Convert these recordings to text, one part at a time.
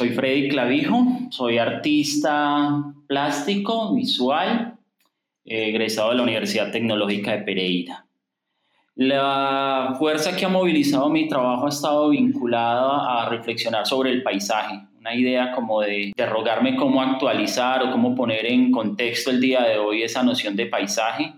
Soy Freddy Clavijo, soy artista plástico, visual, egresado de la Universidad Tecnológica de Pereira. La fuerza que ha movilizado mi trabajo ha estado vinculada a reflexionar sobre el paisaje, una idea como de interrogarme cómo actualizar o cómo poner en contexto el día de hoy esa noción de paisaje,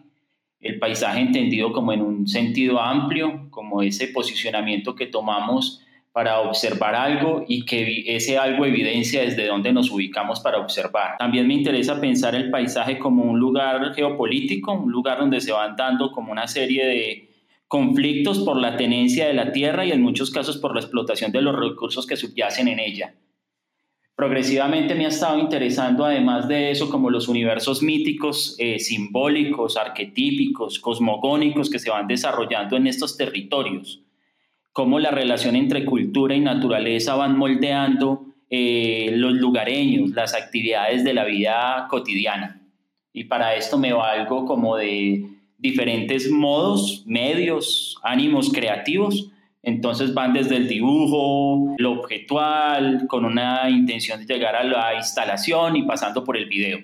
el paisaje entendido como en un sentido amplio, como ese posicionamiento que tomamos para observar algo y que ese algo evidencia desde dónde nos ubicamos para observar. También me interesa pensar el paisaje como un lugar geopolítico, un lugar donde se van dando como una serie de conflictos por la tenencia de la tierra y en muchos casos por la explotación de los recursos que subyacen en ella. Progresivamente me ha estado interesando, además de eso, como los universos míticos, eh, simbólicos, arquetípicos, cosmogónicos que se van desarrollando en estos territorios cómo la relación entre cultura y naturaleza van moldeando eh, los lugareños, las actividades de la vida cotidiana. Y para esto me valgo como de diferentes modos, medios, ánimos creativos. Entonces van desde el dibujo, lo objetual, con una intención de llegar a la instalación y pasando por el video.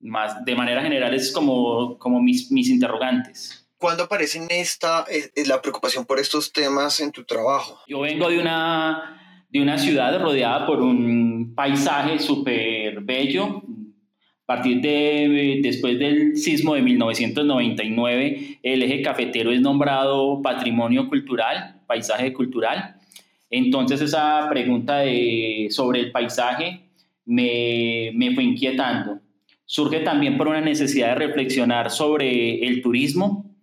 Más, de manera general es como, como mis, mis interrogantes. ¿Cuándo aparece esta, eh, eh, la preocupación por estos temas en tu trabajo? Yo vengo de una, de una ciudad rodeada por un paisaje súper bello. A partir de, después del sismo de 1999, el eje cafetero es nombrado patrimonio cultural, paisaje cultural. Entonces esa pregunta de, sobre el paisaje me, me fue inquietando. Surge también por una necesidad de reflexionar sobre el turismo,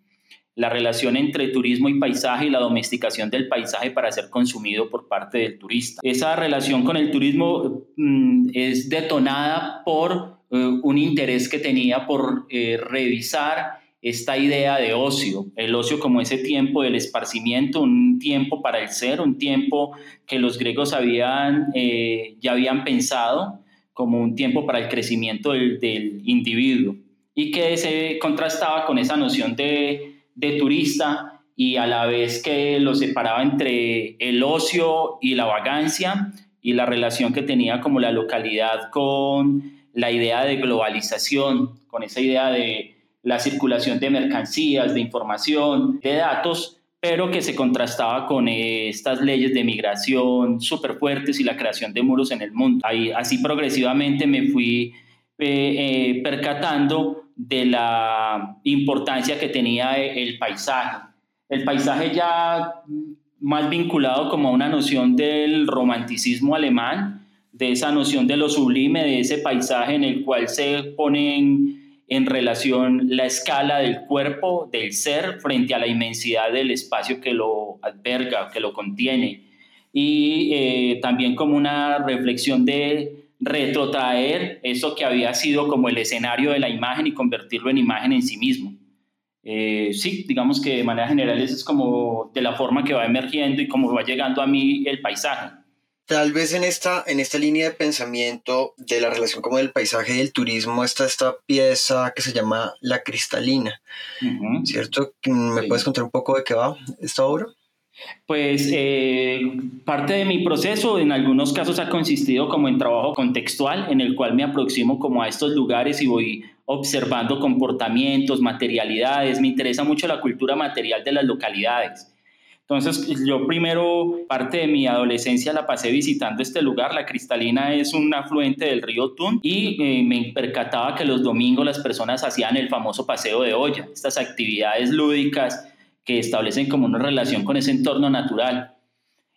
la relación entre turismo y paisaje y la domesticación del paisaje para ser consumido por parte del turista. Esa relación con el turismo mm, es detonada por eh, un interés que tenía por eh, revisar esta idea de ocio, el ocio como ese tiempo del esparcimiento, un tiempo para el ser, un tiempo que los griegos habían, eh, ya habían pensado como un tiempo para el crecimiento del, del individuo y que se contrastaba con esa noción de de turista y a la vez que lo separaba entre el ocio y la vagancia y la relación que tenía como la localidad con la idea de globalización, con esa idea de la circulación de mercancías, de información, de datos, pero que se contrastaba con estas leyes de migración súper fuertes y la creación de muros en el mundo. Ahí, así progresivamente me fui eh, eh, percatando de la importancia que tenía el paisaje. El paisaje ya más vinculado como a una noción del romanticismo alemán, de esa noción de lo sublime, de ese paisaje en el cual se ponen en relación la escala del cuerpo, del ser, frente a la inmensidad del espacio que lo alberga, que lo contiene. Y eh, también como una reflexión de retrotraer eso que había sido como el escenario de la imagen y convertirlo en imagen en sí mismo. Eh, sí, digamos que de manera general eso es como de la forma que va emergiendo y cómo va llegando a mí el paisaje. Tal vez en esta, en esta línea de pensamiento de la relación como del paisaje y el turismo está esta pieza que se llama La Cristalina, ¿cierto? ¿Me puedes contar un poco de qué va esta obra? Pues eh, parte de mi proceso en algunos casos ha consistido como en trabajo contextual, en el cual me aproximo como a estos lugares y voy observando comportamientos, materialidades. Me interesa mucho la cultura material de las localidades. Entonces, yo primero, parte de mi adolescencia la pasé visitando este lugar. La Cristalina es un afluente del río Tun y eh, me percataba que los domingos las personas hacían el famoso paseo de olla, estas actividades lúdicas que establecen como una relación con ese entorno natural.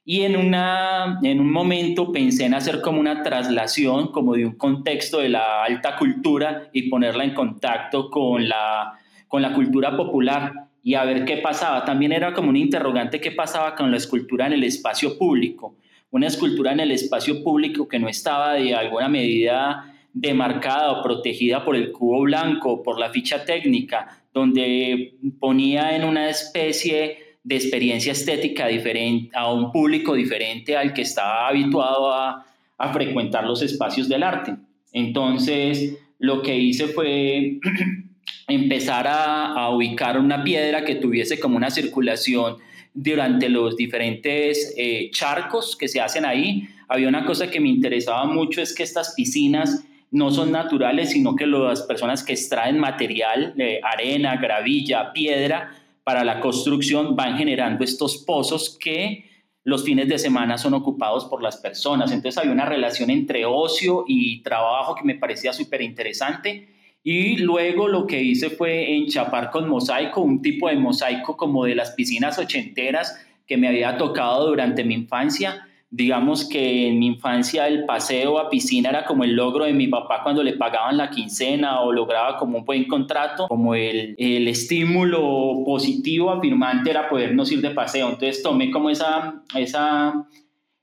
Y en, una, en un momento pensé en hacer como una traslación, como de un contexto de la alta cultura y ponerla en contacto con la, con la cultura popular y a ver qué pasaba. También era como un interrogante qué pasaba con la escultura en el espacio público. Una escultura en el espacio público que no estaba de alguna medida demarcada o protegida por el cubo blanco, por la ficha técnica, donde ponía en una especie de experiencia estética diferente a un público diferente al que estaba habituado a, frecuentar los espacios del arte. Entonces, lo que hice fue empezar a, ubicar una piedra que tuviese como una circulación durante los diferentes eh, charcos que se hacen ahí, había una cosa que me interesaba mucho, es que estas piscinas no son naturales, sino que las personas que extraen material, de arena, gravilla, piedra, para la construcción van generando estos pozos que los fines de semana son ocupados por las personas. Entonces había una relación entre ocio y trabajo que me parecía súper interesante. Y luego lo que hice fue enchapar con mosaico, un tipo de mosaico como de las piscinas ochenteras que me había tocado durante mi infancia digamos que en mi infancia el paseo a piscina era como el logro de mi papá cuando le pagaban la quincena o lograba como un buen contrato, como el, el estímulo positivo afirmante era podernos ir de paseo. Entonces tomé como esa, esa,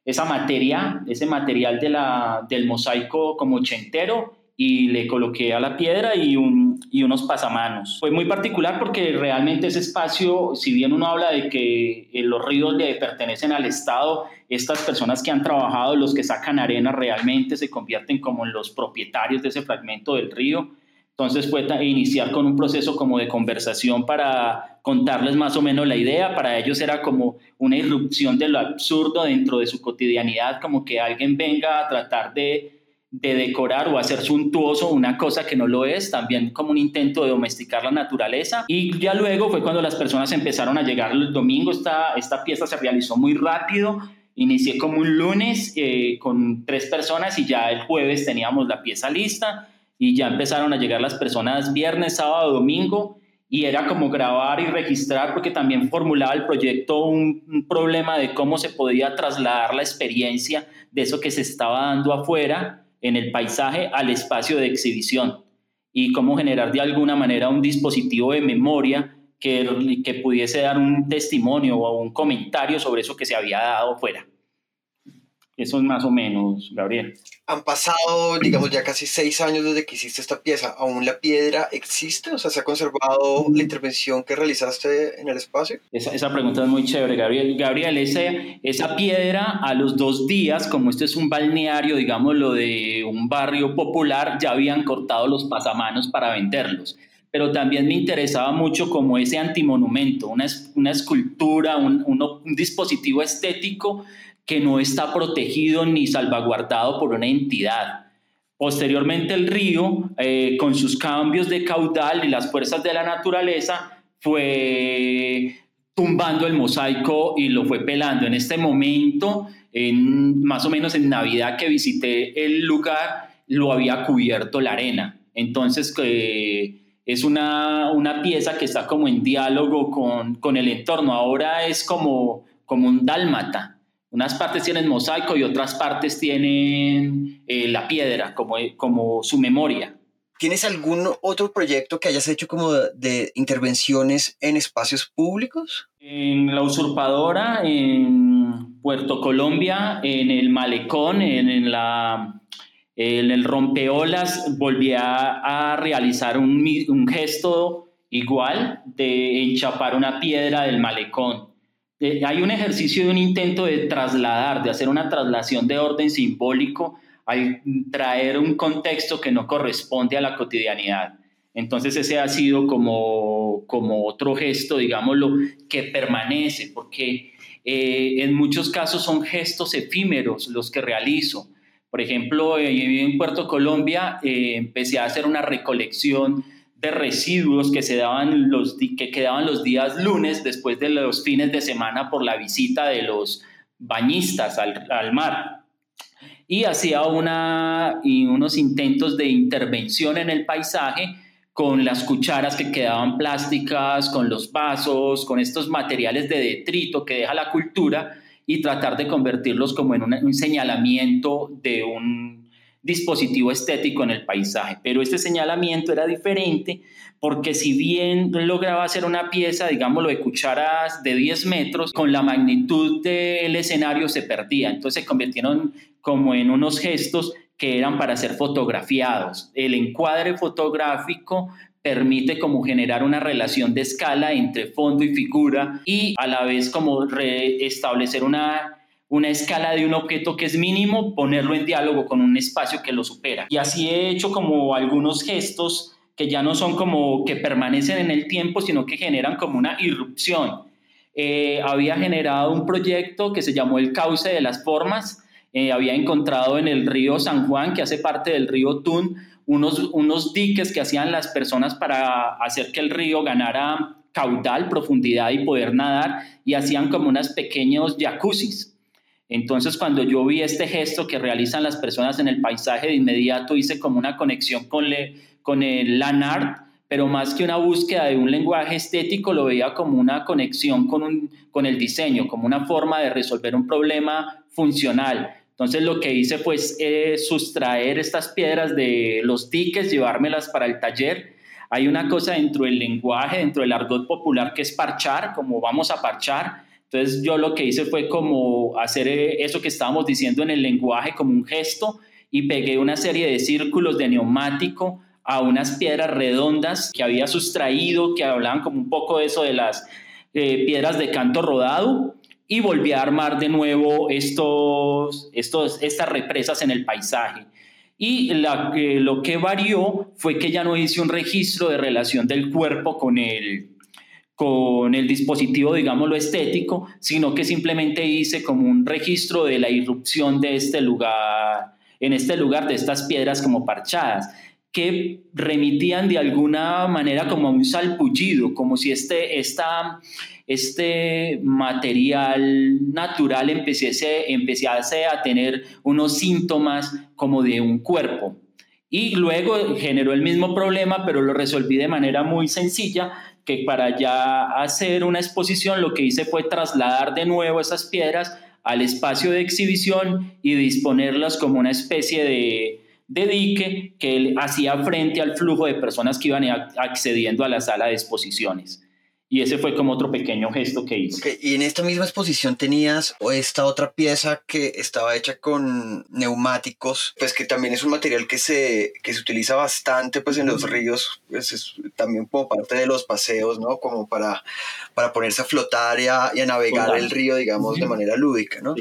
esa materia, ese material de la, del mosaico como ochentero y le coloqué a la piedra y, un, y unos pasamanos. Fue muy particular porque realmente ese espacio, si bien uno habla de que eh, los ríos le pertenecen al Estado, estas personas que han trabajado, los que sacan arena realmente se convierten como en los propietarios de ese fragmento del río. Entonces fue iniciar con un proceso como de conversación para contarles más o menos la idea. Para ellos era como una irrupción de lo absurdo dentro de su cotidianidad, como que alguien venga a tratar de de decorar o hacer suntuoso una cosa que no lo es, también como un intento de domesticar la naturaleza. Y ya luego fue cuando las personas empezaron a llegar el domingo, esta, esta pieza se realizó muy rápido. Inicié como un lunes eh, con tres personas y ya el jueves teníamos la pieza lista y ya empezaron a llegar las personas viernes, sábado, domingo y era como grabar y registrar porque también formulaba el proyecto un, problema de cómo se podía trasladar la experiencia de eso que se estaba dando afuera en el paisaje al espacio de exhibición y cómo generar de alguna manera un dispositivo de memoria que, que pudiese dar un testimonio o un comentario sobre eso que se había dado fuera. Eso es más o menos, Gabriel. Han pasado, digamos, ya casi seis años desde que hiciste esta pieza. ¿Aún la piedra existe? O sea, ¿se ha conservado la intervención que realizaste en el espacio? Esa, esa pregunta es muy chévere, Gabriel. Gabriel, ese, esa piedra a los dos días, como esto es un balneario, digamos, lo de un barrio popular, ya habían cortado los pasamanos para venderlos pero también me interesaba mucho como ese antimonumento, una, una escultura, un, un dispositivo estético que no está protegido ni salvaguardado por una entidad. Posteriormente el río, eh, con sus cambios de caudal y las fuerzas de la naturaleza, fue tumbando el mosaico y lo fue pelando. En este momento, en, más o menos en Navidad que visité el lugar, lo había cubierto la arena. Entonces, es una, una, pieza que está como en diálogo con, con el entorno. Ahora es como, como un dálmata. Unas partes tienen mosaico y otras partes tienen eh, la piedra como, como su memoria. ¿Tienes algún otro proyecto que hayas hecho como de, intervenciones en espacios públicos? En La Usurpadora, en Puerto Colombia, en el Malecón, en, la, en el Rompeolas, volví a, realizar un, un gesto igual de enchapar una piedra del Malecón eh, hay un ejercicio de un intento de trasladar, de hacer una traslación de orden simbólico al traer un contexto que no corresponde a la cotidianidad. Entonces ese ha sido como, como otro gesto, digámoslo, que permanece, porque eh, en muchos casos son gestos efímeros los que realizo. Por ejemplo, eh, en Puerto Colombia empecé a hacer una recolección de residuos que, se daban los, que quedaban los días lunes después de los fines de semana por la visita de los bañistas al, al mar. Y hacía una, y unos intentos de intervención en el paisaje con las cucharas que quedaban plásticas, con los vasos, con estos materiales de detrito que deja la cultura y tratar de convertirlos como en un señalamiento de un dispositivo estético en el paisaje. Pero este señalamiento era diferente porque si bien lograba hacer una pieza, digámoslo, de cucharas de 10 metros, con la magnitud del escenario se perdía. Entonces se convirtieron como en unos gestos que eran para ser fotografiados. El encuadre fotográfico permite como generar una relación de escala entre fondo y figura y a la vez como restablecer una una escala de un objeto que es mínimo, ponerlo en diálogo con un espacio que lo supera. Y así he hecho como algunos gestos que ya no son como que permanecen en el tiempo, sino que generan como una irrupción. Eh, había generado un proyecto que se llamó El Cauce de las Formas eh, había encontrado en el río San Juan, que hace parte del río Tun, unos, unos diques que hacían las personas para hacer que el río ganara caudal, profundidad y poder nadar, y hacían como unas pequeños jacuzzis. Entonces, cuando yo vi este gesto que realizan las personas en el paisaje, de inmediato hice como una conexión con, le, con el LANART, pero más que una búsqueda de un lenguaje estético, lo veía como una conexión con, un, con el diseño, como una forma de resolver un problema funcional. Entonces lo que hice fue eh, sustraer estas piedras de los tickets, llevármelas para el taller. Hay una cosa dentro del lenguaje, dentro del argot popular que es parchar, como vamos a parchar. Entonces yo lo que hice fue como hacer eh, eso que estábamos diciendo en el lenguaje como un gesto y pegué una serie de círculos de neumático a unas piedras redondas que había sustraído, que hablaban como un poco de eso de las eh, piedras de canto rodado, y volví a armar de nuevo estos, estos, estas represas en el paisaje. Y la, lo que varió fue que ya no hice un registro de relación del cuerpo con el, con el dispositivo, digámoslo, estético, sino que simplemente hice como un registro de la irrupción de este lugar, en este lugar de estas piedras como parchadas que remitían de alguna manera como un salpullido, como si este, esta, este material natural empezase, empezase a tener unos síntomas como de un cuerpo. Y luego generó el mismo problema, pero lo resolví de manera muy sencilla, para ya hacer una exposición lo que hice fue trasladar de nuevo esas piedras al espacio de exhibición y disponerlas como una especie de, de dique que hacía frente al flujo de personas que iban accediendo a la sala de exposiciones. Y ese fue como otro pequeño gesto que hice. Y en esta misma exposición tenías esta otra pieza que estaba hecha con neumáticos, pues que también es un material que se, que se utiliza bastante pues en los ríos, pues es también como parte de los paseos, ¿no? Como para, para ponerse a flotar y a, navegar el río, digamos, de manera lúdica, ¿no?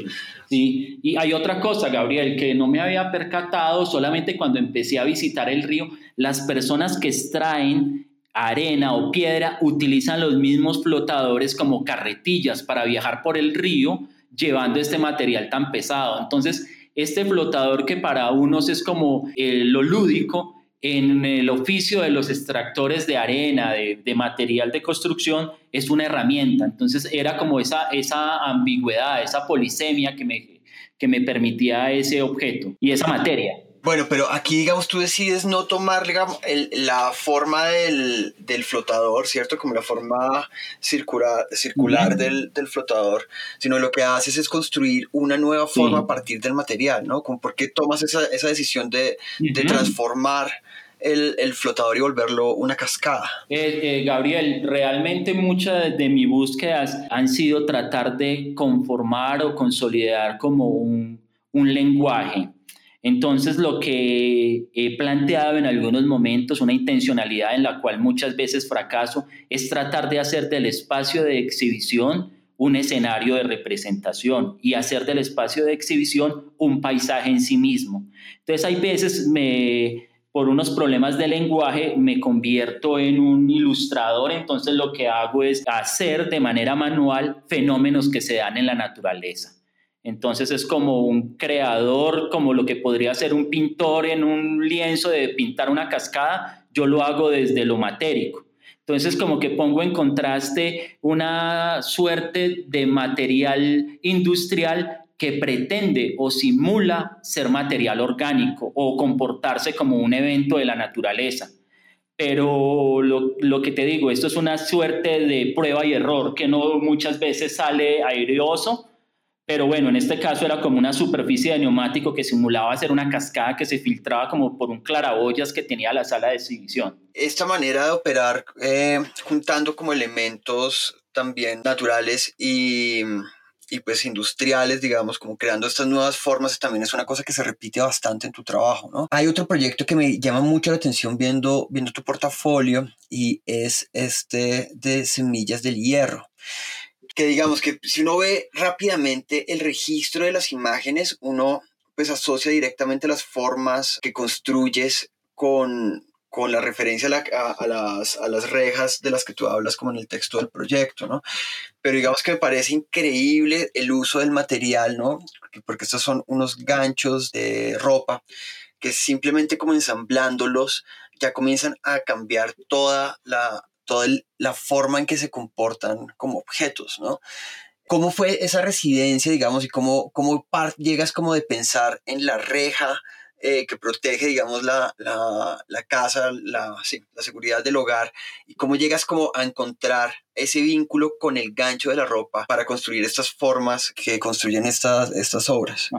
sí, y hay otra cosa, Gabriel, que no me había percatado solamente cuando empecé a visitar el río, las personas que extraen arena o piedra utilizan los mismos flotadores como carretillas para viajar por el río llevando este material tan pesado. Entonces, este flotador que para unos es como eh, lo lúdico, en el oficio de los extractores de arena, de, material de construcción, es una herramienta. Entonces era como esa, esa ambigüedad, esa polisemia que me, que me permitía ese objeto y esa materia. Bueno, pero aquí, digamos, tú decides no tomar, digamos, la forma del, flotador, ¿cierto? Como la forma circular, circular del, flotador, sino lo que haces es construir una nueva forma a partir del material, ¿no? ¿Por qué tomas esa, decisión de, transformar el, flotador y volverlo una cascada? Eh, eh, Gabriel, realmente muchas de mis búsquedas han sido tratar de conformar o consolidar como un, un lenguaje entonces, lo que he planteado en algunos momentos, una intencionalidad en la cual muchas veces fracaso, es tratar de hacer del espacio de exhibición un escenario de representación y hacer del espacio de exhibición un paisaje en sí mismo. Entonces, hay veces me, por unos problemas de lenguaje me convierto en un ilustrador, entonces lo que hago es hacer de manera manual fenómenos que se dan en la naturaleza. Entonces es como un creador, como lo que podría ser un pintor en un lienzo de pintar una cascada, yo lo hago desde lo matérico. Entonces como que pongo en contraste una suerte de material industrial que pretende o simula ser material orgánico o comportarse como un evento de la naturaleza. Pero lo, lo, que te digo, esto es una suerte de prueba y error que no muchas veces sale aireoso, pero bueno, en este caso era como una superficie de neumático que simulaba ser una cascada que se filtraba como por un claraboyas que tenía la sala de exhibición. Esta manera de operar eh, juntando como elementos también naturales y, y pues industriales, digamos, como creando estas nuevas formas, también es una cosa que se repite bastante en tu trabajo, ¿no? Hay otro proyecto que me llama mucho la atención viendo, viendo tu portafolio y es este de semillas del hierro que digamos que si uno ve rápidamente el registro de las imágenes, uno pues asocia directamente las formas que construyes con, con la referencia a, las, a, las, rejas de las que tú hablas como en el texto del proyecto, ¿no? Pero digamos que me parece increíble el uso del material, ¿no? Porque estos son unos ganchos de ropa que simplemente como ensamblándolos ya comienzan a cambiar toda la, toda la forma en que se comportan como objetos, ¿no? ¿Cómo fue esa residencia, digamos, y cómo, cómo llegas como de pensar en la reja eh, que protege, digamos, la, la, casa, la, la, seguridad del hogar, y cómo llegas como a encontrar ese vínculo con el gancho de la ropa para construir estas formas que construyen estas, estas obras.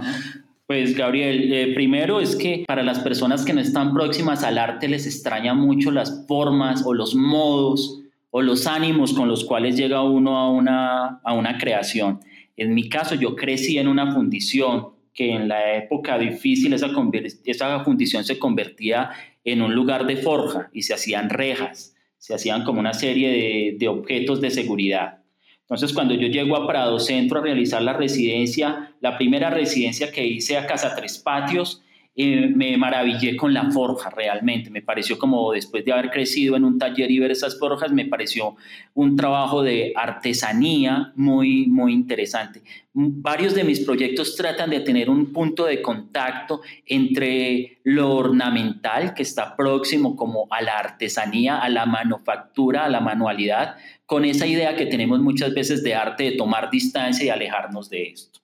Pues Gabriel, eh, primero es que para las personas que no están próximas al arte les extraña mucho las formas o los modos o los ánimos con los cuales llega uno a una, a una creación. En mi caso, yo crecí en una fundición que en la época difícil esa, esa fundición se convertía en un lugar de forja y se hacían rejas, se hacían como una serie de, de objetos de seguridad. Entonces, cuando yo llego a Prado Centro a realizar la residencia, la primera residencia que hice a Casa Tres Patios, me maravillé con la forja realmente. Me pareció como después de haber crecido en un taller y ver esas forjas, me pareció un trabajo de artesanía muy, muy interesante. Varios de mis proyectos tratan de tener un punto de contacto entre lo ornamental, que está próximo como a la artesanía, a la manufactura, a la manualidad, con esa idea que tenemos muchas veces de arte, de tomar distancia y alejarnos de esto.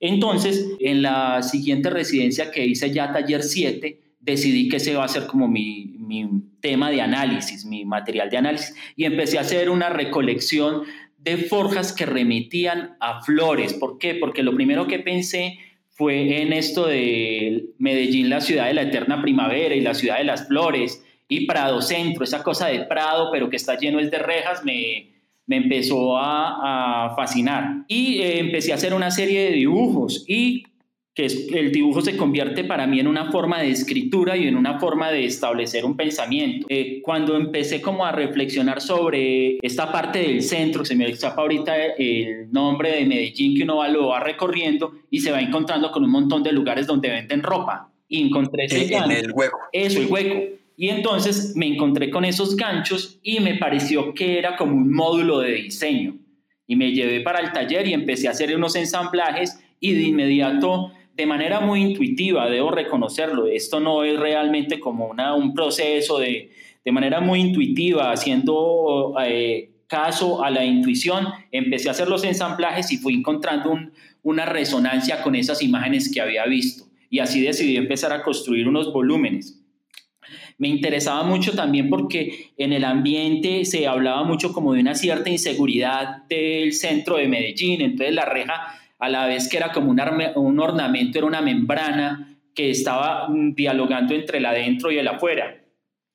Entonces, en la siguiente residencia que hice ya taller 7, decidí que ese va a ser como mi, tema de análisis, mi material de análisis, y empecé a hacer una recolección de forjas que remitían a flores. ¿Por qué? Porque lo primero que pensé fue en esto de Medellín, la ciudad de la eterna primavera y la ciudad de las flores, y Prado Centro, esa cosa de Prado, pero que está lleno de rejas, me, me empezó a, fascinar. Y eh, empecé a hacer una serie de dibujos y que el dibujo se convierte para mí en una forma de escritura y en una forma de establecer un pensamiento. Eh, cuando empecé como a reflexionar sobre esta parte del centro, se me escapa ahorita el nombre de Medellín que uno va, lo va recorriendo y se va encontrando con un montón de lugares donde venden ropa. Y encontré ese en el hueco. Eso, el hueco. Y entonces me encontré con esos ganchos y me pareció que era como un módulo de diseño. Y me llevé para el taller y empecé a hacer unos ensamblajes y de inmediato, de manera muy intuitiva, debo reconocerlo, esto no es realmente como un proceso de, de manera muy intuitiva, haciendo eh, caso a la intuición, empecé a hacer los ensamblajes y fui encontrando una resonancia con esas imágenes que había visto. Y así decidí empezar a construir unos volúmenes. Me interesaba mucho también porque en el ambiente se hablaba mucho como de una cierta inseguridad del centro de Medellín, entonces la reja a la vez que era como un, ornamento, era una membrana que estaba mm, dialogando entre el adentro y el afuera.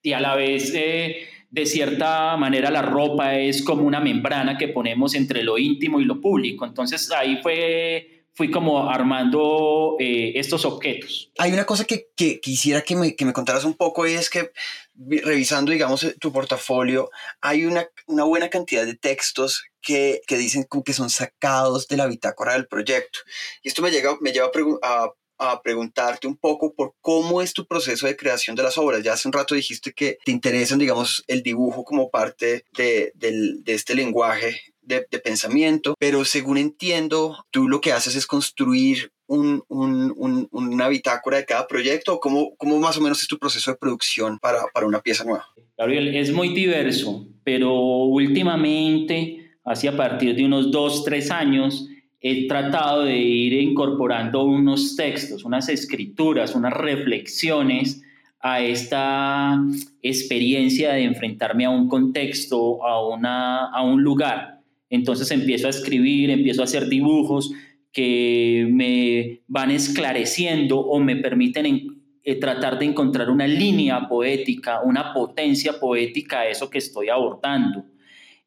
Y a la vez, eh, de cierta manera, la ropa es como una membrana que ponemos entre lo íntimo y lo público. Entonces ahí fue fui como armando eh, estos objetos. Hay una cosa que, que quisiera que me, que me, contaras un poco y es que revisando, digamos, tu portafolio, hay una, una buena cantidad de textos que, que, dicen que son sacados de la bitácora del proyecto. Y esto me, llega, me lleva a, a preguntarte un poco por cómo es tu proceso de creación de las obras. Ya hace un rato dijiste que te interesan, digamos, el dibujo como parte de, de, de este lenguaje de, pensamiento, pero según entiendo, tú lo que haces es construir un, un, una bitácora de cada proyecto? ¿Cómo, ¿Cómo, más o menos es tu proceso de producción para, para, una pieza nueva? Gabriel, es muy diverso, pero últimamente, hacia a partir de unos dos, tres años, he tratado de ir incorporando unos textos, unas escrituras, unas reflexiones a esta experiencia de enfrentarme a un contexto, a, una, a un lugar. Entonces empiezo a escribir, empiezo a hacer dibujos que me van esclareciendo o me permiten eh, tratar de encontrar una línea poética, una potencia poética a eso que estoy abordando.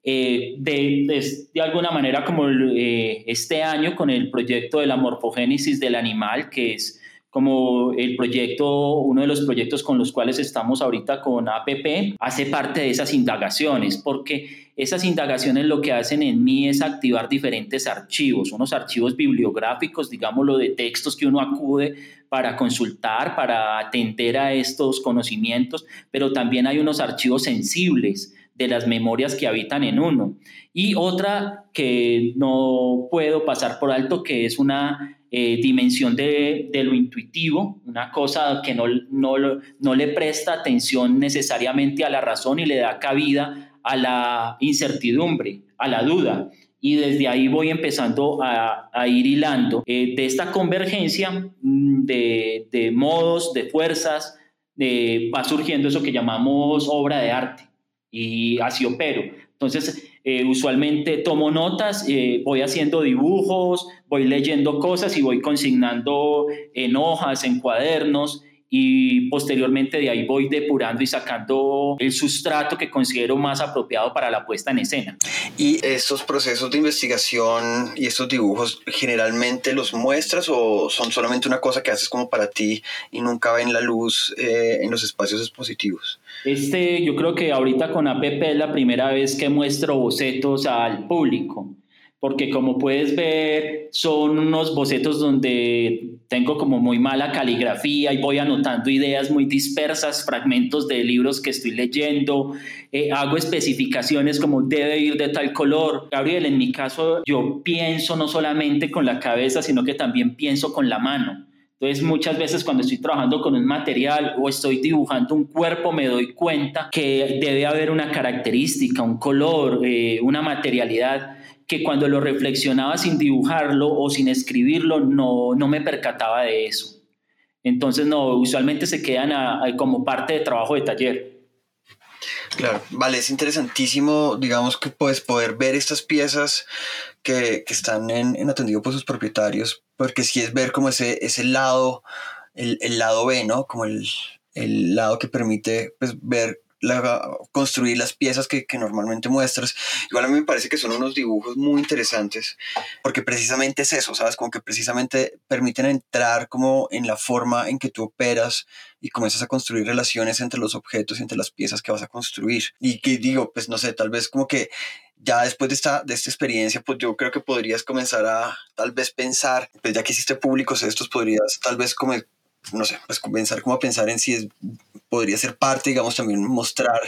Eh, de, alguna manera como eh, este año con el proyecto de la morfogénesis del animal, que es como el proyecto, uno de los proyectos con los cuales estamos ahorita con APP, hace parte de esas indagaciones, porque esas indagaciones lo que hacen en mí es activar diferentes archivos, unos archivos bibliográficos, digámoslo, de textos que uno acude para consultar, para atender a estos conocimientos, pero también hay unos archivos sensibles de las memorias que habitan en uno. Y otra que no puedo pasar por alto, que es una eh, dimensión de, lo intuitivo, una cosa que no, no, le presta atención necesariamente a la razón y le da cabida a la incertidumbre, a la duda. Y desde ahí voy empezando a, ir hilando eh, de esta convergencia mm, de, de modos, de fuerzas, de, va surgiendo eso que llamamos obra de arte y así opero. Entonces, eh, usualmente tomo notas, eh, voy haciendo dibujos, voy leyendo cosas y voy consignando en hojas, en cuadernos y posteriormente de ahí voy depurando y sacando el sustrato que considero más apropiado para la puesta en escena. ¿Y estos procesos de investigación y estos dibujos generalmente los muestras o son solamente una cosa que haces como para ti y nunca ven la luz eh, en los espacios expositivos? Este, yo creo que ahorita con APP es la primera vez que muestro bocetos al público porque como puedes ver son unos bocetos donde tengo como muy mala caligrafía y voy anotando ideas muy dispersas, fragmentos de libros que estoy leyendo, eh, hago especificaciones como debe ir de tal color. Gabriel, en mi caso yo pienso no solamente con la cabeza, sino que también pienso con la mano. Entonces muchas veces cuando estoy trabajando con un material o estoy dibujando un cuerpo me doy cuenta que debe haber una característica, un color, eh, una materialidad que cuando lo reflexionaba sin dibujarlo o sin escribirlo no, no me percataba de eso. Entonces, no, usualmente se quedan como parte de trabajo de taller. Claro, vale, es interesantísimo, digamos, que puedes poder ver estas piezas que, que están en, en, atendido por sus propietarios, porque si es ver como ese, ese lado, el, el lado B, ¿no? Como el, el lado que permite pues, ver construir las piezas que, que, normalmente muestras. Igual a mí me parece que son unos dibujos muy interesantes, porque precisamente es eso, ¿sabes? Como que precisamente permiten entrar como en la forma en que tú operas y comienzas a construir relaciones entre los objetos y entre las piezas que vas a construir. Y que digo, pues no sé, tal vez como que ya después de esta, de esta experiencia, pues yo creo que podrías comenzar a tal vez pensar, pues ya que hiciste públicos estos, podrías tal vez como no sé, pues comenzar como a pensar en si es, podría ser parte, digamos, también mostrar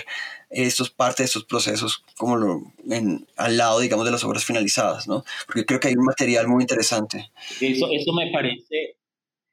estos parte de estos procesos como lo, en, al lado, digamos, de las obras finalizadas, ¿no? Porque creo que hay un material muy interesante. Eso, eso me parece,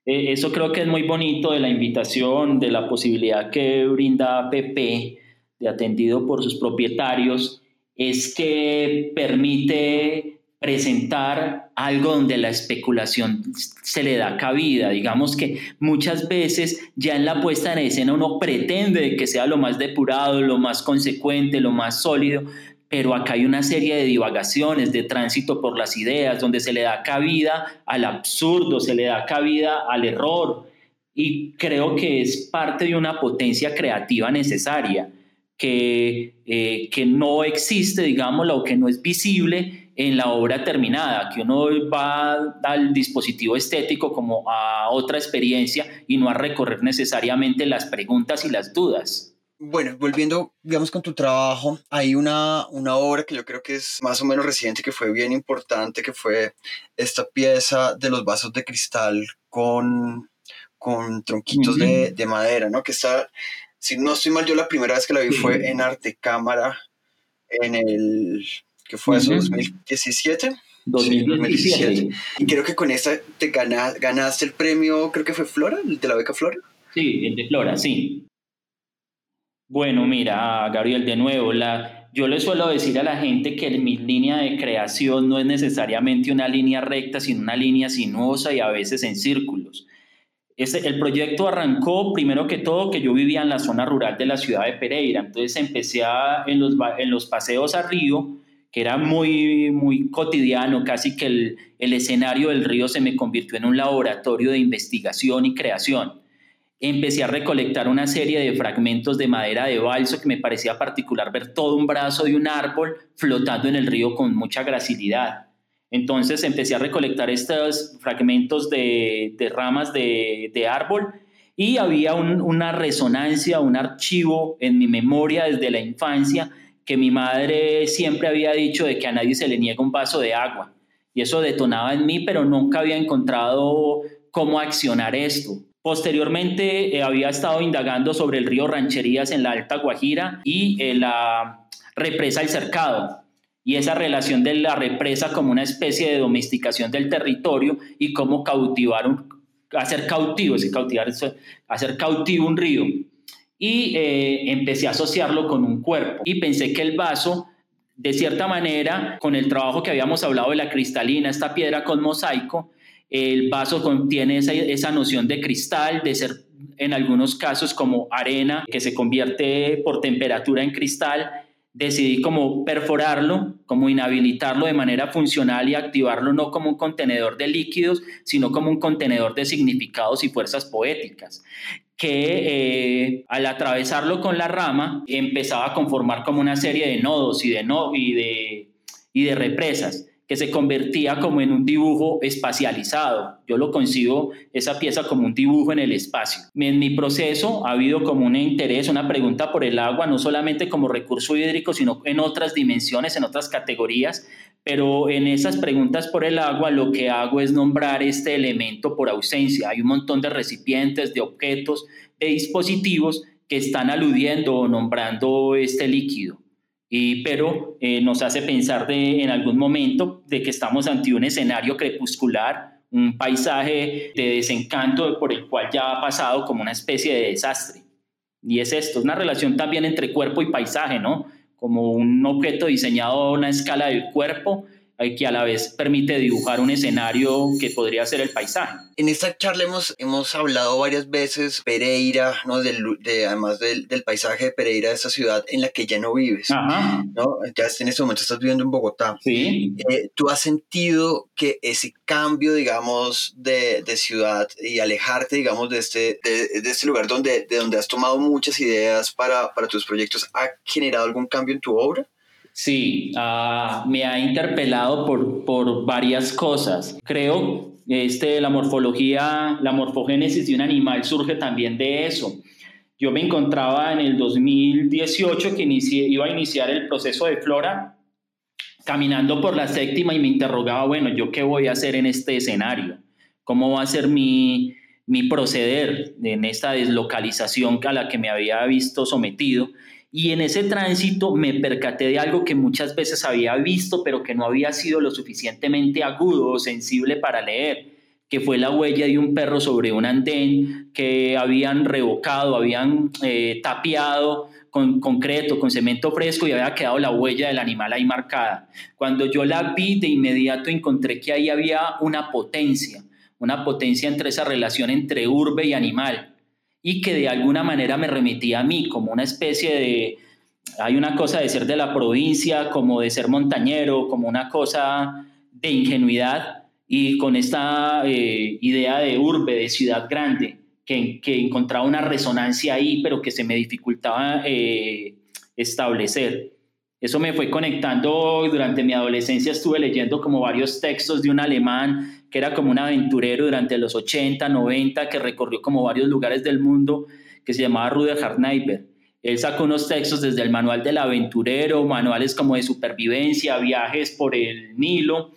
eh, eso creo que es muy bonito de la invitación, de la posibilidad que brinda PP, de atendido por sus propietarios, es que permite presentar algo donde la especulación se le da cabida. Digamos que muchas veces ya en la puesta en escena uno pretende que sea lo más depurado, lo más consecuente, lo más sólido, pero acá hay una serie de divagaciones, de tránsito por las ideas, donde se le da cabida al absurdo, se le da cabida al error. Y creo que es parte de una potencia creativa necesaria, que, eh, que no existe, digamos, o que no es visible en la obra terminada, que uno va al dispositivo estético como a otra experiencia y no a recorrer necesariamente las preguntas y las dudas. Bueno, volviendo, digamos, con tu trabajo, hay una, una obra que yo creo que es más o menos reciente, que fue bien importante, que fue esta pieza de los vasos de cristal con, con tronquitos de, de, madera, ¿no? Que está, si no estoy mal, yo la primera vez que la vi fue en Arte Cámara, en el que fue eso, 2017. 2017. Y creo que con esta te ganaste el premio, creo que fue Flora, el de la beca Flora. Sí, el de Flora, sí. Bueno, mira, Gabriel, de nuevo, la, yo le suelo decir a la gente que mi línea de creación no es necesariamente una línea recta, sino una línea sinuosa y a veces en círculos. Ese, el proyecto arrancó primero que todo que yo vivía en la zona rural de la ciudad de Pereira, entonces empecé a, en, los, en los paseos a Río, que era muy, muy cotidiano, casi que el, el escenario del río se me convirtió en un laboratorio de investigación y creación. Empecé a recolectar una serie de fragmentos de madera de balso que me parecía particular ver todo un brazo de un árbol flotando en el río con mucha gracilidad. Entonces empecé a recolectar estos fragmentos de, ramas de, árbol y había una resonancia, un archivo en mi memoria desde la infancia que mi madre siempre había dicho de que a nadie se le niega un vaso de agua. Y eso detonaba en mí, pero nunca había encontrado cómo accionar esto. Posteriormente eh, había estado indagando sobre el río Rancherías en la Alta Guajira y eh, la represa El Cercado y esa relación de la represa como una especie de domesticación del territorio y cómo cautivar un, hacer cautivo, cautivar, hacer cautivo un río. Y eh, empecé a asociarlo con un cuerpo y pensé que el vaso de cierta manera, con el trabajo que habíamos hablado de la cristalina, esta piedra con mosaico, el vaso contiene esa, esa noción de cristal, de ser en algunos casos como arena que se convierte por temperatura en cristal. Decidí como perforarlo, como inhabilitarlo de manera funcional y activarlo no como un contenedor de líquidos, sino como un contenedor de significados y fuerzas poéticas que eh, al atravesarlo con la rama empezaba a conformar como una serie de nodos y de, y de, y de represas que se convertía como en un dibujo espacializado. Yo lo concibo esa pieza como un dibujo en el espacio. En mi proceso ha habido como un interés, una pregunta por el agua, no solamente como recurso hídrico, sino en otras dimensiones, en otras categorías, pero en esas preguntas por el agua lo que hago es nombrar este elemento por ausencia. Hay un montón de recipientes, de objetos, de dispositivos que están aludiendo o nombrando este líquido pero eh, nos hace pensar en algún momento de que estamos ante un escenario crepuscular, un paisaje de desencanto por el cual ya ha pasado como una especie de desastre. Y es esto, es una relación también entre cuerpo y paisaje, ¿no? Como un objeto diseñado a una escala del cuerpo que a la vez permite dibujar un escenario que podría ser el paisaje. En esta charla hemos, hemos hablado varias veces Pereira, ¿no? Del, de, además del, del, paisaje de Pereira, de esa ciudad en la que ya no vives. ¿no? Ya en este momento estás viviendo en Bogotá. Sí. Eh, ¿Tú has sentido que ese cambio, digamos, de, de ciudad y alejarte, digamos, de este, de, de, este lugar donde, de donde has tomado muchas ideas para, para tus proyectos, ha generado algún cambio en tu obra? Sí, uh, me ha interpelado por, por varias cosas. Creo este, la morfología, la morfogénesis de un animal surge también de eso. Yo me encontraba en el 2018 que iba a iniciar el proceso de flora, caminando por la séptima y me interrogaba, bueno, ¿yo qué voy a hacer en este escenario? ¿Cómo va a ser mi, mi proceder en esta deslocalización a la que me había visto sometido? Y en ese tránsito me percaté de algo que muchas veces había visto, pero que no había sido lo suficientemente agudo o sensible para leer, que fue la huella de un perro sobre un andén que habían revocado, habían eh, tapiado con concreto, con cemento fresco y había quedado la huella del animal ahí marcada. Cuando yo la vi, de inmediato encontré que ahí había una potencia, una potencia entre esa relación entre urbe y animal y que de alguna manera me remitía a mí como una especie de, hay una cosa de ser de la provincia, como de ser montañero, como una cosa de ingenuidad y con esta eh, idea de urbe, de ciudad grande, que, que, encontraba una resonancia ahí, pero que se me dificultaba eh, establecer. Eso me fue conectando durante mi adolescencia, estuve leyendo como varios textos de un alemán que era como un aventurero durante los 80, 90, que recorrió como varios lugares del mundo, que se llamaba Ruder Hartneiber. Él sacó unos textos desde el manual del aventurero, manuales como de supervivencia, viajes por el Nilo.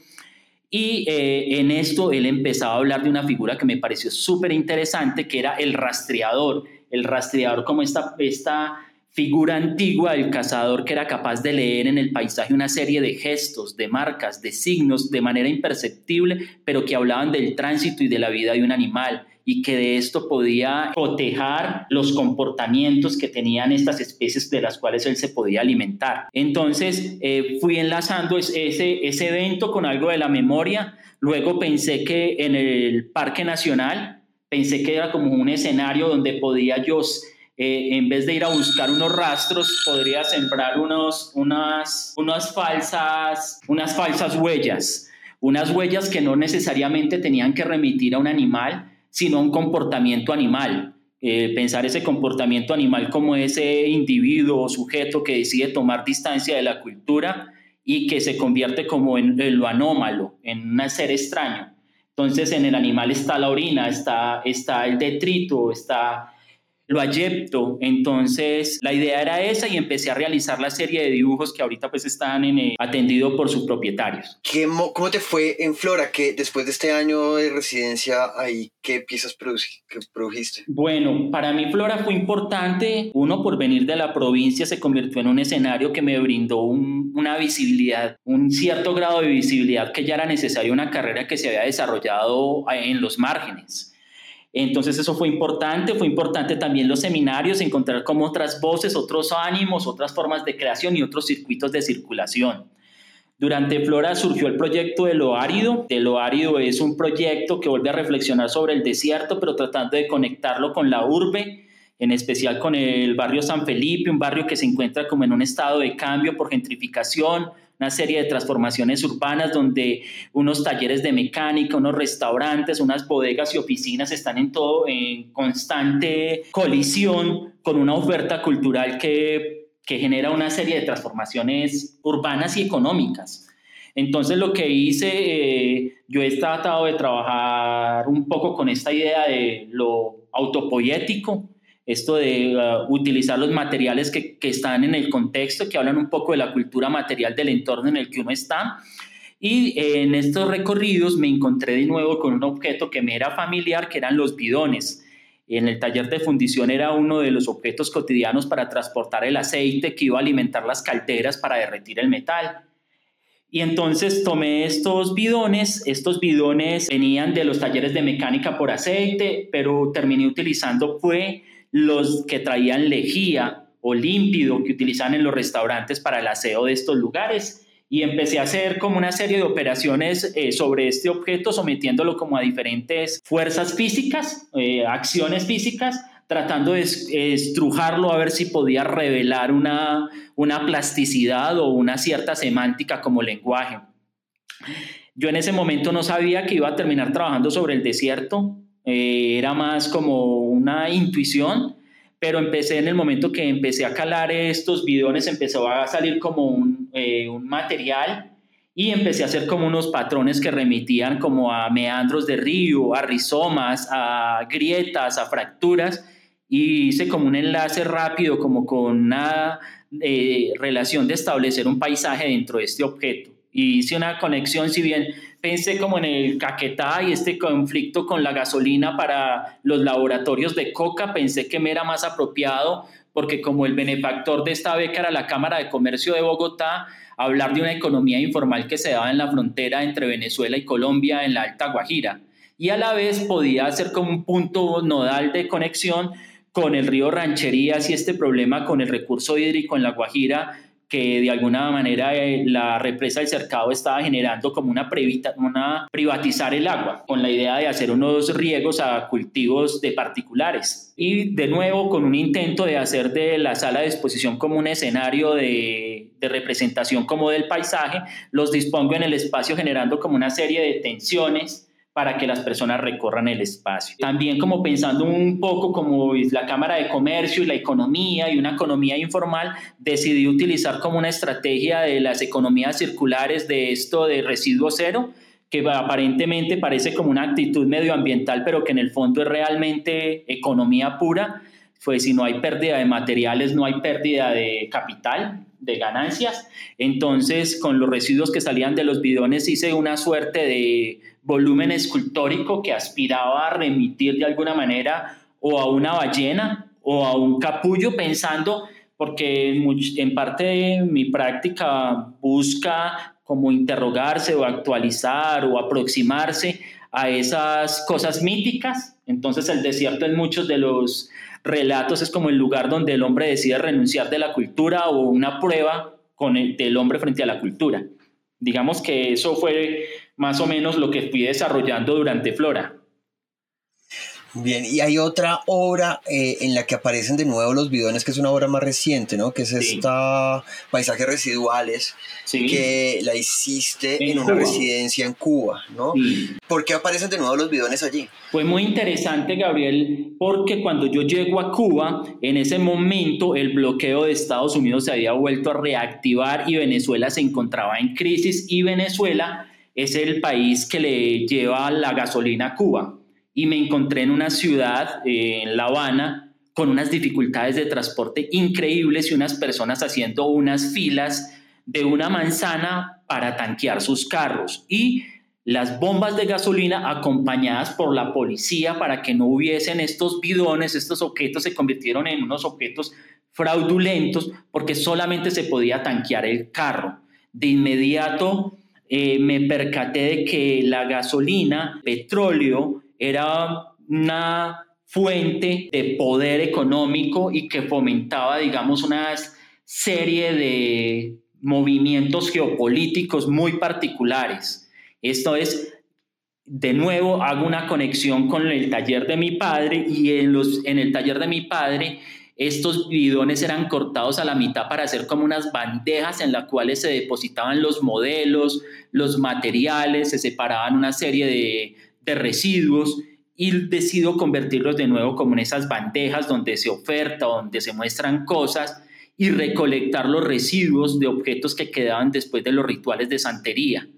Y eh, en esto él empezaba a hablar de una figura que me pareció súper interesante, que era el rastreador. El rastreador como esta, esta figura antigua del cazador que era capaz de leer en el paisaje una serie de gestos, de marcas, de signos de manera imperceptible, pero que hablaban del tránsito y de la vida de un animal y que de esto podía cotejar los comportamientos que tenían estas especies de las cuales él se podía alimentar. Entonces eh, fui enlazando ese, ese evento con algo de la memoria, luego pensé que en el Parque Nacional, pensé que era como un escenario donde podía yo eh, en vez de ir a buscar unos rastros, podría sembrar unos, unas, unas, falsas, unas falsas huellas, unas huellas que no necesariamente tenían que remitir a un animal, sino a un comportamiento animal. Eh, pensar ese comportamiento animal como ese individuo o sujeto que decide tomar distancia de la cultura y que se convierte como en, en lo anómalo, en un ser extraño. Entonces en el animal está la orina, está, está el detrito, está lo ayepto. Entonces, la idea era esa y empecé a realizar la serie de dibujos que ahorita pues están en, eh, atendido por sus propietarios. ¿Qué, ¿Cómo te fue en Flora? que después de este año de residencia ahí, qué piezas produjiste? Bueno, para mí Flora fue importante. Uno, por venir de la provincia, se convirtió en un escenario que me brindó una visibilidad, un cierto grado de visibilidad que ya era necesario una carrera que se había desarrollado en los márgenes. Entonces eso fue importante, fue importante también los seminarios, encontrar como otras voces, otros ánimos, otras formas de creación y otros circuitos de circulación. Durante Flora surgió el proyecto de lo árido. De lo árido es un proyecto que vuelve a reflexionar sobre el desierto, pero tratando de conectarlo con la urbe, en especial con el barrio San Felipe, un barrio que se encuentra como en un estado de cambio por gentrificación, una serie de transformaciones urbanas donde unos talleres de mecánica, unos restaurantes, unas bodegas y oficinas están en todo en constante colisión con una oferta cultural que, que genera una serie de transformaciones urbanas y económicas. Entonces lo que hice, eh, yo he tratado de trabajar un poco con esta idea de lo autopoético, esto de uh, utilizar los materiales que, que, están en el contexto, que hablan un poco de la cultura material del entorno en el que uno está. Y en estos recorridos me encontré de nuevo con un objeto que me era familiar, que eran los bidones. En el taller de fundición era uno de los objetos cotidianos para transportar el aceite que iba a alimentar las calderas para derretir el metal. Y entonces tomé estos bidones, estos bidones venían de los talleres de mecánica por aceite, pero terminé utilizando fue los que traían lejía o límpido que utilizaban en los restaurantes para el aseo de estos lugares y empecé a hacer como una serie de operaciones eh, sobre este objeto, sometiéndolo como a diferentes fuerzas físicas, eh, acciones físicas, tratando de estrujarlo a ver si podía revelar una, una plasticidad o una cierta semántica como lenguaje. Yo en ese momento no sabía que iba a terminar trabajando sobre el desierto, eh, era más como una intuición, pero empecé en el momento que empecé a calar estos bidones, empezó a salir como un, eh, un material y empecé a hacer como unos patrones que remitían como a meandros de río, a rizomas, a grietas, a fracturas y hice como un enlace rápido como con una eh, relación de establecer un paisaje dentro de este objeto. Y hice una conexión, si bien pensé como en el Caquetá y este conflicto con la gasolina para los laboratorios de coca, pensé que me era más apropiado porque como el benefactor de esta beca era la Cámara de Comercio de Bogotá, hablar de una economía informal que se daba en la frontera entre Venezuela y Colombia en la Alta Guajira. Y a la vez podía ser como un punto nodal de conexión con el río Rancherías y este problema con el recurso hídrico en la Guajira que de alguna manera eh, la represa del cercado estaba generando como una, una privatizar el agua, con la idea de hacer unos riegos a cultivos de particulares. Y de nuevo con un intento de hacer de la sala de exposición como un escenario de, de representación como del paisaje, los dispongo en el espacio generando como una serie de tensiones para que las personas recorran el espacio. También como pensando un poco como la Cámara de Comercio y la economía y una economía informal, decidí utilizar como una estrategia de las economías circulares de esto de residuo cero, que aparentemente parece como una actitud medioambiental, pero que en el fondo es realmente economía pura, pues si no hay pérdida de materiales, no hay pérdida de capital, de ganancias. Entonces, con los residuos que salían de los bidones hice una suerte de volumen escultórico que aspiraba a remitir de alguna manera o a una ballena o a un capullo pensando, porque en parte mi práctica busca como interrogarse o actualizar o aproximarse a esas cosas míticas. Entonces el desierto en muchos de los relatos es como el lugar donde el hombre decide renunciar de la cultura o una prueba con el, del hombre frente a la cultura. Digamos que eso fue más o menos lo que fui desarrollando durante Flora. Bien, y hay otra obra eh, en la que aparecen de nuevo los bidones, que es una obra más reciente, ¿no? Que es esta Paisajes Residuales, que la hiciste en, una residencia en Cuba, ¿no? ¿Por qué aparecen de nuevo los bidones allí? Fue muy interesante, Gabriel, porque cuando yo llego a Cuba, en ese momento el bloqueo de Estados Unidos se había vuelto a reactivar y Venezuela se encontraba en crisis y Venezuela es el país que le lleva la gasolina a Cuba y me encontré en una ciudad, eh, en La Habana, con unas dificultades de transporte increíbles y unas personas haciendo unas filas de una manzana para tanquear sus carros y las bombas de gasolina acompañadas por la policía para que no hubiesen estos bidones, estos objetos se convirtieron en unos objetos fraudulentos porque solamente se podía tanquear el carro. De inmediato eh, me percaté de que la gasolina, petróleo, era una fuente de poder económico y que fomentaba, digamos, una serie de movimientos geopolíticos muy particulares. Esto es, de nuevo, hago una conexión con el taller de mi padre y en, los, en el taller de mi padre estos bidones eran cortados a la mitad para hacer como unas bandejas en las cuales se depositaban los modelos, los materiales, se separaban una serie de, residuos y decido convertirlos de nuevo como en esas bandejas donde se oferta, donde se muestran cosas y recolectar los residuos de objetos que quedaban después de los rituales de santería.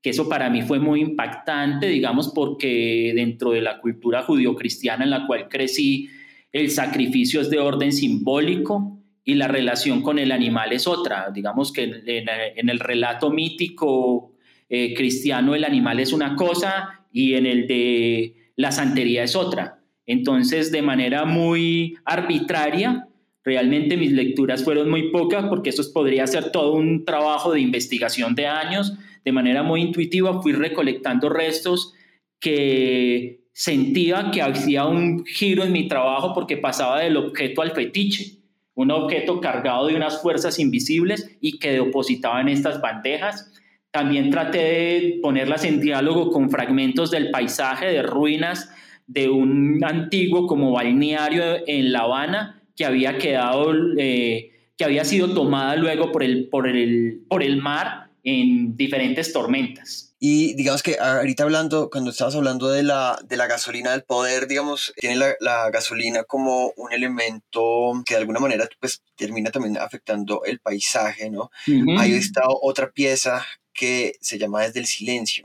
Que eso para mí fue muy impactante, digamos, porque dentro de la cultura judio-cristiana en la cual crecí, el sacrificio es de orden simbólico y la relación con el animal es otra. Digamos que en, el relato mítico eh, cristiano el animal es una cosa y en el de la santería es otra. Entonces, de manera muy arbitraria, realmente mis lecturas fueron muy pocas porque eso podría ser todo un trabajo de investigación de años. De manera muy intuitiva fui recolectando restos que sentía que hacía un giro en mi trabajo porque pasaba del objeto al fetiche, un objeto cargado de unas fuerzas invisibles y que depositaba en estas bandejas también traté de ponerlas en diálogo con fragmentos del paisaje, de ruinas de un antiguo como balneario en La Habana que había quedado, eh, que había sido tomada luego por el, por, el, por el mar en diferentes tormentas. Y digamos que ahorita hablando, cuando estabas hablando de la, de la gasolina del poder, digamos, tiene la, la, gasolina como un elemento que de alguna manera pues termina también afectando el paisaje, ¿no? Hay esta otra pieza que se llama Desde el Silencio,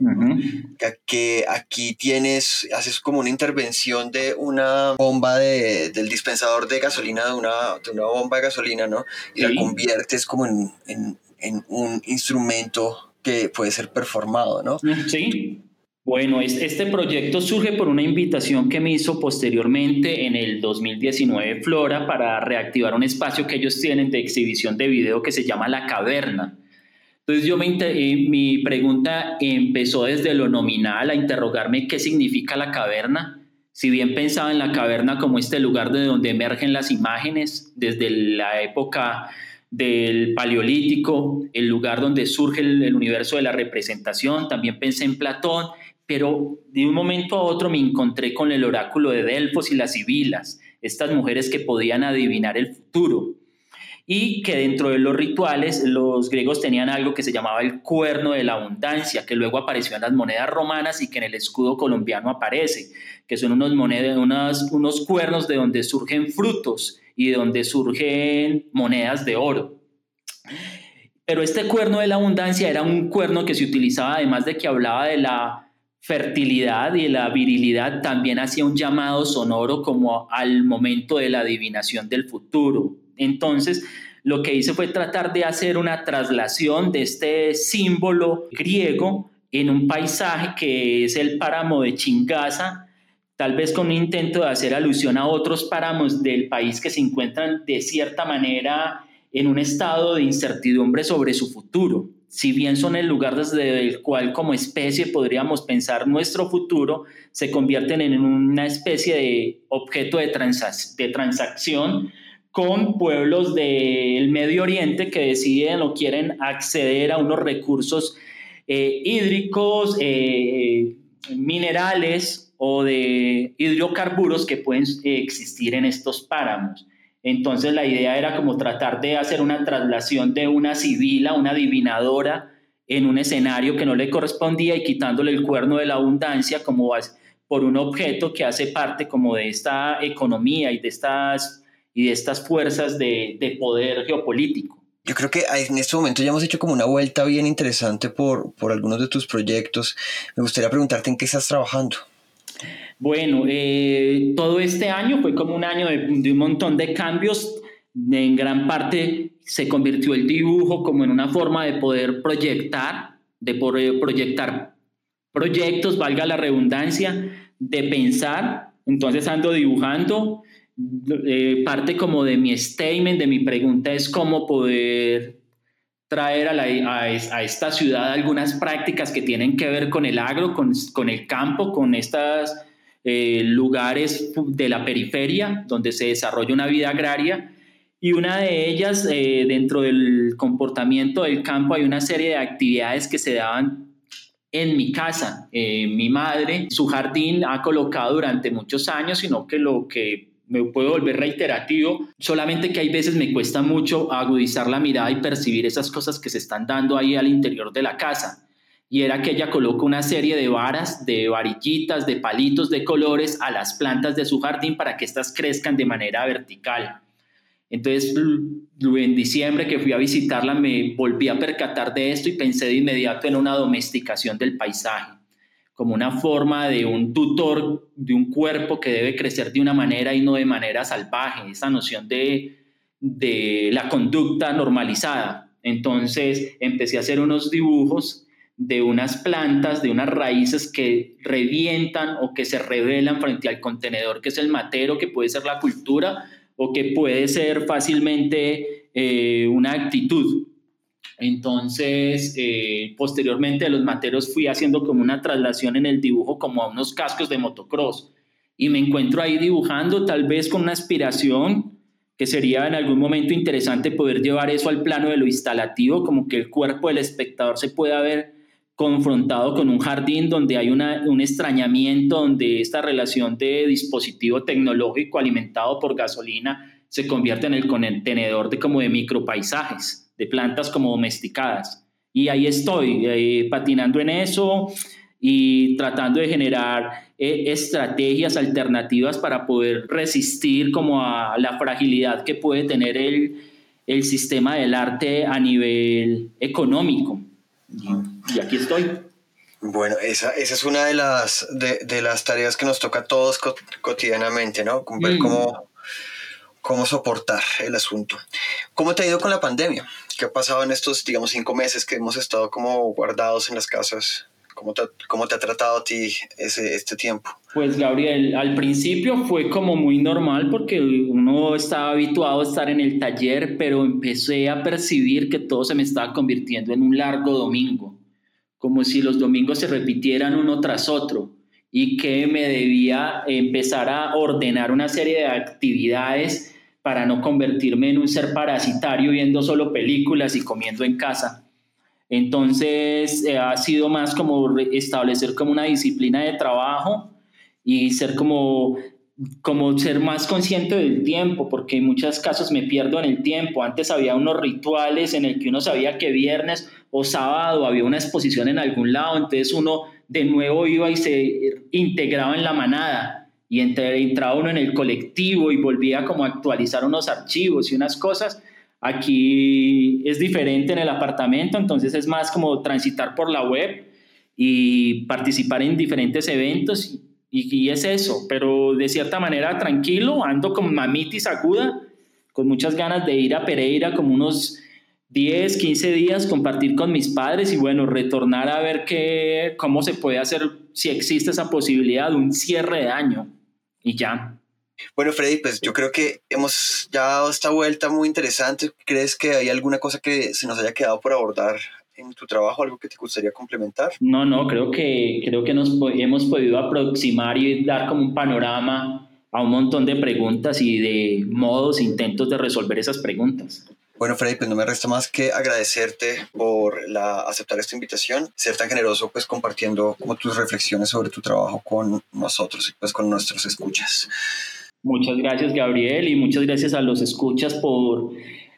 que, aquí tienes, haces como una intervención de una bomba de, del dispensador de gasolina, de una, de una bomba de gasolina, ¿no? Y la conviertes como en, en, en, un instrumento que puede ser performado, ¿no? Sí. Bueno, este proyecto surge por una invitación que me hizo posteriormente en el 2019 Flora para reactivar un espacio que ellos tienen de exhibición de video que se llama La Caverna. Entonces yo eh, mi pregunta empezó desde lo nominal a interrogarme qué significa la caverna. Si bien pensaba en la caverna como este lugar de donde emergen las imágenes desde la época del Paleolítico, el lugar donde surge el, universo de la representación, también pensé en Platón, pero de un momento a otro me encontré con el oráculo de Delfos y las Sibilas, estas mujeres que podían adivinar el futuro y que dentro de los rituales los griegos tenían algo que se llamaba el cuerno de la abundancia, que luego apareció en las monedas romanas y que en el escudo colombiano aparece, que son unos, monedas, unos, unos cuernos de donde surgen frutos y de donde surgen monedas de oro. Pero este cuerno de la abundancia era un cuerno que se utilizaba, además de que hablaba de la fertilidad y la virilidad, también hacía un llamado sonoro como al momento de la adivinación del futuro. Entonces, lo que hice fue tratar de hacer una traslación de este símbolo griego en un paisaje que es el páramo de Chingaza, tal vez con un intento de hacer alusión a otros páramos del país que se encuentran de cierta manera en un estado de incertidumbre sobre su futuro. Si bien son el lugar desde el cual como especie podríamos pensar nuestro futuro, se convierten en una especie de objeto de, de transacción con pueblos del Medio Oriente que deciden o quieren acceder a unos recursos eh, hídricos, eh, minerales o de hidrocarburos que pueden existir en estos páramos. Entonces la idea era como tratar de hacer una traslación de una civila, una adivinadora, en un escenario que no le correspondía y quitándole el cuerno de la abundancia como por un objeto que hace parte como de esta economía y de estas, y de estas fuerzas de, de poder geopolítico. Yo creo que en este momento ya hemos hecho como una vuelta bien interesante por, por algunos de tus proyectos. Me gustaría preguntarte en qué estás trabajando. Bueno, eh, todo este año fue como un año de, un montón de cambios. En gran parte se convirtió el dibujo como en una forma de poder proyectar, de poder proyectar proyectos, valga la redundancia, de pensar. Entonces ando dibujando. Eh, parte como de mi statement, de mi pregunta es cómo poder traer a, a, esta ciudad algunas prácticas que tienen que ver con el agro, con, con el campo, con estas eh, lugares de la periferia donde se desarrolla una vida agraria y una de ellas, eh, dentro del comportamiento del campo, hay una serie de actividades que se daban en mi casa. Mi madre, su jardín ha colocado durante muchos años, sino que lo que me puedo volver reiterativo, solamente que hay veces me cuesta mucho agudizar la mirada y percibir esas cosas que se están dando ahí al interior de la casa y era que ella coloca una serie de varas, de varillitas, de palitos de colores a las plantas de su jardín para que éstas crezcan de manera vertical. Entonces, en diciembre que fui a visitarla, me volví a percatar de esto y pensé de inmediato en una domesticación del paisaje, como una forma de un tutor de un cuerpo que debe crecer de una manera y no de manera salvaje, esa noción de, de la conducta normalizada. Entonces, empecé a hacer unos dibujos de unas plantas, de unas raíces que revientan o que se revelan frente al contenedor, que es el matero, que puede ser la cultura o que puede ser fácilmente eh, una actitud. Entonces, eh, posteriormente de los materos fui haciendo como una traslación en el dibujo como a unos cascos de motocross. Y me encuentro ahí dibujando tal vez con una aspiración que sería en algún momento interesante poder llevar eso al plano de lo instalativo, como que el cuerpo del espectador se pueda ver confrontado con un jardín donde hay un extrañamiento, donde esta relación de dispositivo tecnológico alimentado por gasolina se convierte en el contenedor de como de micropaisajes, de plantas como domesticadas. Y ahí estoy, eh, patinando en eso y tratando de generar eh, estrategias alternativas para poder resistir como a la fragilidad que puede tener el, el sistema del arte a nivel económico y aquí estoy. Bueno, esa, esa es una de las, de, las tareas que nos toca a todos cotidianamente, ¿no? Ver mm. cómo, cómo soportar el asunto. ¿Cómo te ha ido con la pandemia? ¿Qué ha pasado en estos, digamos, cinco meses que hemos estado como guardados en las casas? ¿Cómo te, cómo te ha tratado a ti ese, este tiempo? Pues Gabriel, al principio fue como muy normal porque uno estaba habituado a estar en el taller, pero empecé a percibir que todo se me estaba convirtiendo en un largo domingo, como si los domingos se repitieran uno tras otro y que me debía empezar a ordenar una serie de actividades para no convertirme en un ser parasitario viendo solo películas y comiendo en casa. Entonces eh, ha sido más como establecer como una disciplina de trabajo y ser como, como ser más consciente del tiempo, porque en muchos casos me pierdo en el tiempo. Antes había unos rituales en el que uno sabía que viernes o sábado había una exposición en algún lado, entonces uno de nuevo iba y se integraba en la manada y entraba uno en el colectivo y volvía como a actualizar unos archivos y unas cosas Aquí es diferente en el apartamento, entonces es más como transitar por la web y participar en diferentes eventos y, es eso, pero de cierta manera tranquilo, ando con mamitis aguda, con muchas ganas de ir a Pereira como unos 10, 15 días, compartir con mis padres y bueno, retornar a ver qué, cómo se puede hacer, si existe esa posibilidad de un cierre de año y ya. Bueno, Freddy, pues yo creo que hemos ya dado esta vuelta muy interesante. ¿Crees que hay alguna cosa que se nos haya quedado por abordar en tu trabajo, algo que te gustaría complementar? No, no, creo que, creo que nos hemos podido aproximar y dar como un panorama a un montón de preguntas y de modos, intentos de resolver esas preguntas. Bueno, Freddy, pues no me resta más que agradecerte por la, aceptar esta invitación, ser tan generoso pues compartiendo como tus reflexiones sobre tu trabajo con nosotros y pues con nuestros escuchas. Muchas gracias, Gabriel, y muchas gracias a los escuchas por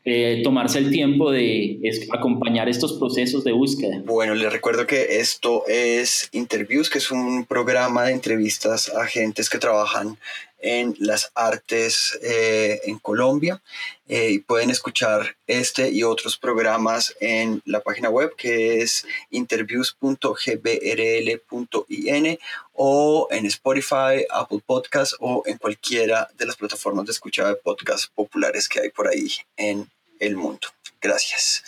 eh, tomarse el tiempo de acompañar estos procesos de búsqueda. Bueno, les recuerdo que esto es Interviews, que es un programa de entrevistas a agentes que trabajan en las artes eh, en Colombia eh, y pueden escuchar este y otros programas en la página web que es interviews.gbrl.in o en Spotify, Apple Podcast o en cualquiera de las plataformas de escucha de podcast populares que hay por ahí en el mundo. Gracias.